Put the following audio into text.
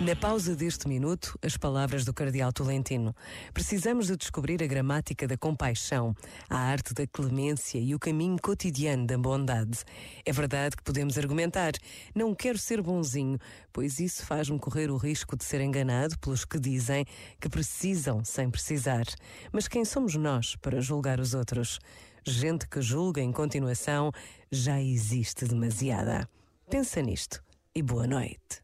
Na pausa deste minuto, as palavras do Cardeal Tolentino. Precisamos de descobrir a gramática da compaixão, a arte da clemência e o caminho cotidiano da bondade. É verdade que podemos argumentar, não quero ser bonzinho, pois isso faz-me correr o risco de ser enganado pelos que dizem que precisam sem precisar. Mas quem somos nós para julgar os outros? Gente que julga em continuação já existe demasiada. Pensa nisto e boa noite.